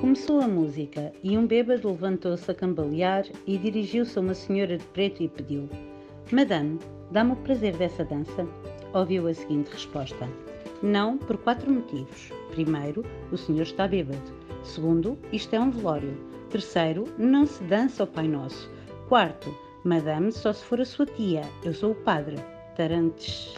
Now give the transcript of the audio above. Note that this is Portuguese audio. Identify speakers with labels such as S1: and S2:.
S1: Começou a música e um bêbado levantou-se a cambalear e dirigiu-se a uma senhora de preto e pediu: Madame, dá-me o prazer dessa dança? Ouviu a seguinte resposta: Não, por quatro motivos. Primeiro, o senhor está bêbado. Segundo, isto é um velório. Terceiro, não se dança ao Pai Nosso. Quarto, Madame, só se for a sua tia. Eu sou o padre. Tarantes.